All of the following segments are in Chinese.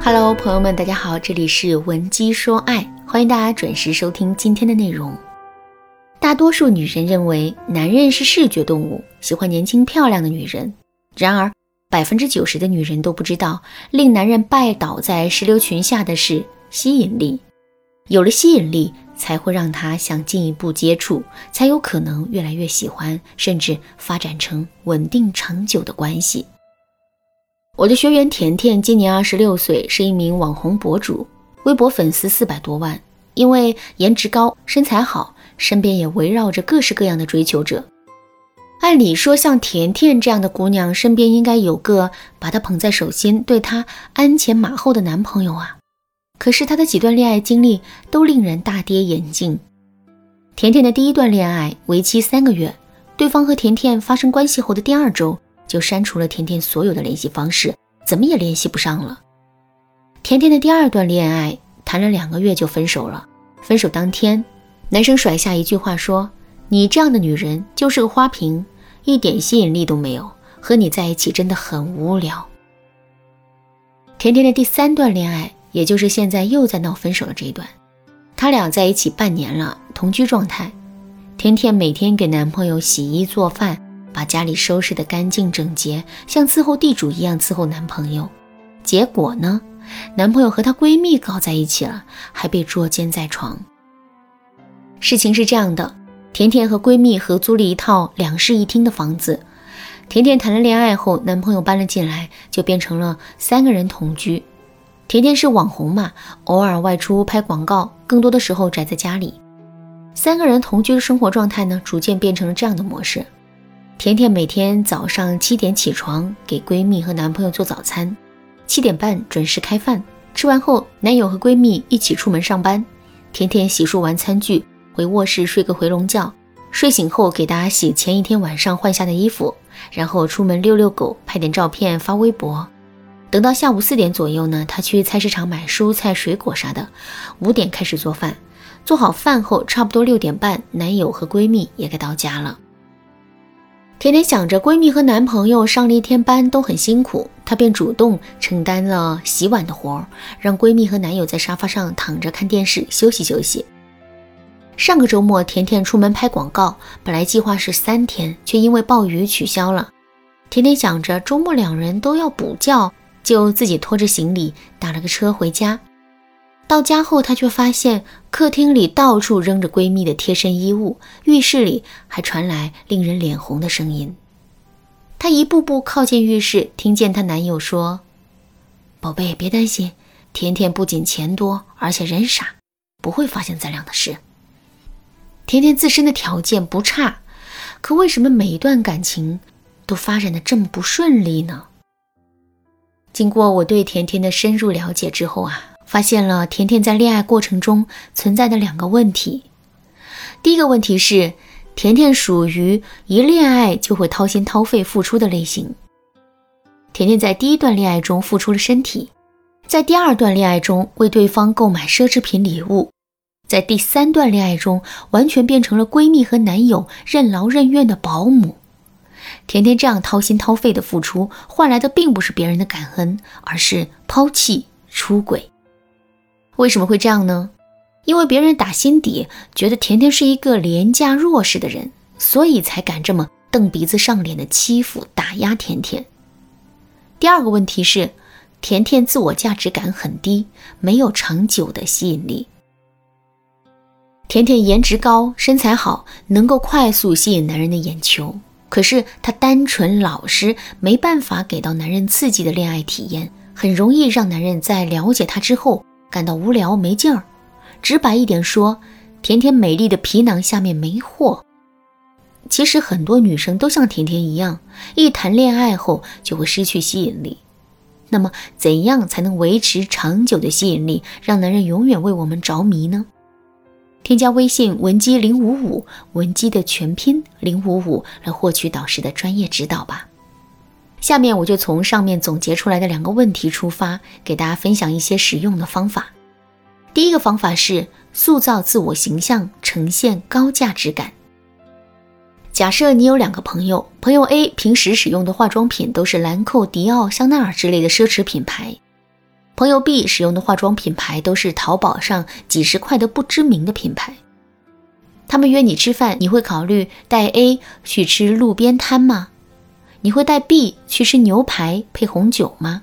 Hello，朋友们，大家好，这里是文姬说爱，欢迎大家准时收听今天的内容。大多数女人认为男人是视觉动物，喜欢年轻漂亮的女人。然而，百分之九十的女人都不知道，令男人拜倒在石榴裙下的是吸引力。有了吸引力，才会让他想进一步接触，才有可能越来越喜欢，甚至发展成稳定长久的关系。我的学员甜甜今年二十六岁，是一名网红博主，微博粉丝四百多万。因为颜值高、身材好，身边也围绕着各式各样的追求者。按理说，像甜甜这样的姑娘，身边应该有个把她捧在手心、对她鞍前马后的男朋友啊。可是她的几段恋爱经历都令人大跌眼镜。甜甜的第一段恋爱为期三个月，对方和甜甜发生关系后的第二周。就删除了甜甜所有的联系方式，怎么也联系不上了。甜甜的第二段恋爱谈了两个月就分手了。分手当天，男生甩下一句话说：“你这样的女人就是个花瓶，一点吸引力都没有，和你在一起真的很无聊。”甜甜的第三段恋爱，也就是现在又在闹分手的这一段，他俩在一起半年了，同居状态。甜甜每天给男朋友洗衣做饭。把家里收拾得干净整洁，像伺候地主一样伺候男朋友。结果呢，男朋友和她闺蜜搞在一起了，还被捉奸在床。事情是这样的，甜甜和闺蜜合租了一套两室一厅的房子。甜甜谈了恋爱后，男朋友搬了进来，就变成了三个人同居。甜甜是网红嘛，偶尔外出拍广告，更多的时候宅在家里。三个人同居的生活状态呢，逐渐变成了这样的模式。甜甜每天早上七点起床，给闺蜜和男朋友做早餐，七点半准时开饭。吃完后，男友和闺蜜一起出门上班。甜甜洗漱完餐具，回卧室睡个回笼觉。睡醒后，给大家洗前一天晚上换下的衣服，然后出门遛遛狗，拍点照片发微博。等到下午四点左右呢，她去菜市场买蔬菜、水果啥的。五点开始做饭，做好饭后，差不多六点半，男友和闺蜜也该到家了。甜甜想着闺蜜和男朋友上了一天班都很辛苦，她便主动承担了洗碗的活，让闺蜜和男友在沙发上躺着看电视休息休息。上个周末，甜甜出门拍广告，本来计划是三天，却因为暴雨取消了。甜甜想着周末两人都要补觉，就自己拖着行李打了个车回家。到家后，她却发现客厅里到处扔着闺蜜的贴身衣物，浴室里还传来令人脸红的声音。她一步步靠近浴室，听见她男友说：“宝贝，别担心，甜甜不仅钱多，而且人傻，不会发现咱俩的事。甜甜自身的条件不差，可为什么每一段感情都发展的这么不顺利呢？”经过我对甜甜的深入了解之后啊。发现了甜甜在恋爱过程中存在的两个问题。第一个问题是，甜甜属于一恋爱就会掏心掏肺付出的类型。甜甜在第一段恋爱中付出了身体，在第二段恋爱中为对方购买奢侈品礼物，在第三段恋爱中完全变成了闺蜜和男友任劳任怨的保姆。甜甜这样掏心掏肺的付出，换来的并不是别人的感恩，而是抛弃、出轨。为什么会这样呢？因为别人打心底觉得甜甜是一个廉价弱势的人，所以才敢这么瞪鼻子上脸的欺负打压甜甜。第二个问题是，甜甜自我价值感很低，没有长久的吸引力。甜甜颜值高，身材好，能够快速吸引男人的眼球，可是她单纯老实，没办法给到男人刺激的恋爱体验，很容易让男人在了解她之后。感到无聊没劲儿，直白一点说，甜甜美丽的皮囊下面没货。其实很多女生都像甜甜一样，一谈恋爱后就会失去吸引力。那么，怎样才能维持长久的吸引力，让男人永远为我们着迷呢？添加微信文姬零五五，文姬的全拼零五五，来获取导师的专业指导吧。下面我就从上面总结出来的两个问题出发，给大家分享一些实用的方法。第一个方法是塑造自我形象，呈现高价值感。假设你有两个朋友，朋友 A 平时使用的化妆品都是兰蔻、迪奥、香奈儿之类的奢侈品牌，朋友 B 使用的化妆品牌都是淘宝上几十块的不知名的品牌。他们约你吃饭，你会考虑带 A 去吃路边摊吗？你会带 B 去吃牛排配红酒吗？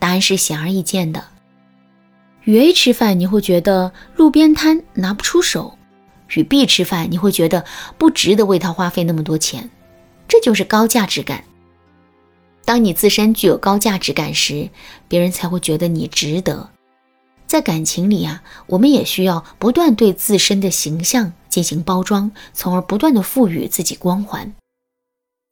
答案是显而易见的。与 A 吃饭，你会觉得路边摊拿不出手；与 B 吃饭，你会觉得不值得为他花费那么多钱。这就是高价值感。当你自身具有高价值感时，别人才会觉得你值得。在感情里啊，我们也需要不断对自身的形象进行包装，从而不断的赋予自己光环。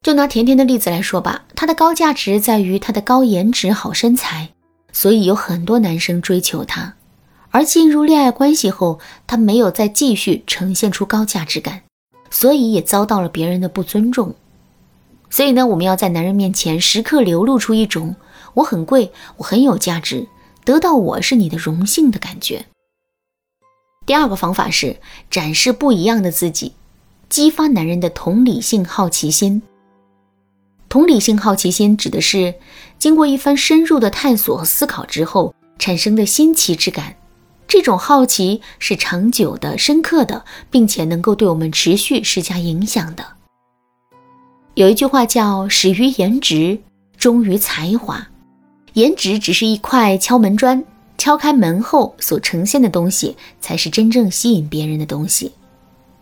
就拿甜甜的例子来说吧，她的高价值在于她的高颜值、好身材，所以有很多男生追求她。而进入恋爱关系后，她没有再继续呈现出高价值感，所以也遭到了别人的不尊重。所以呢，我们要在男人面前时刻流露出一种我很贵，我很有价值，得到我是你的荣幸的感觉。第二个方法是展示不一样的自己，激发男人的同理性好奇心。同理性好奇心指的是经过一番深入的探索和思考之后产生的新奇之感。这种好奇是长久的、深刻的，并且能够对我们持续施加影响的。有一句话叫“始于颜值，忠于才华”。颜值只是一块敲门砖，敲开门后所呈现的东西，才是真正吸引别人的东西。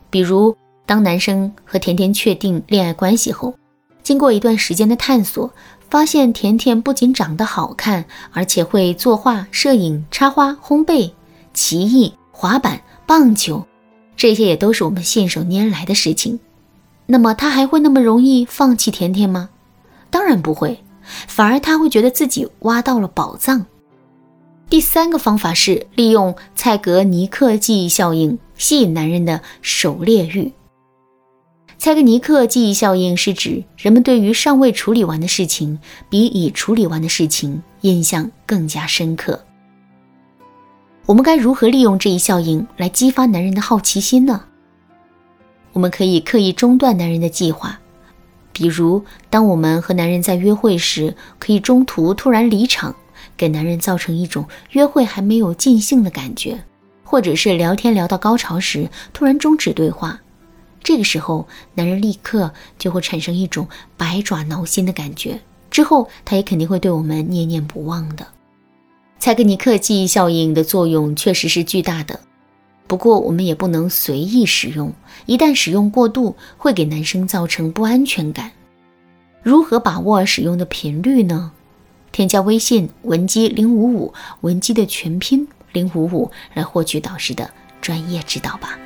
比如，当男生和甜甜确定恋爱关系后，经过一段时间的探索，发现甜甜不仅长得好看，而且会作画、摄影、插花、烘焙、棋艺、滑板、棒球，这些也都是我们信手拈来的事情。那么他还会那么容易放弃甜甜吗？当然不会，反而他会觉得自己挖到了宝藏。第三个方法是利用蔡格尼克记忆效应吸引男人的狩猎欲。蔡格尼克记忆效应是指人们对于尚未处理完的事情比已处理完的事情印象更加深刻。我们该如何利用这一效应来激发男人的好奇心呢？我们可以刻意中断男人的计划，比如，当我们和男人在约会时，可以中途突然离场，给男人造成一种约会还没有尽兴的感觉；或者是聊天聊到高潮时，突然终止对话，这个时候，男人立刻就会产生一种百爪挠心的感觉，之后他也肯定会对我们念念不忘的。蔡格尼克记忆效应的作用确实是巨大的。不过，我们也不能随意使用，一旦使用过度，会给男生造成不安全感。如何把握使用的频率呢？添加微信文姬零五五，文姬的全拼零五五，来获取导师的专业指导吧。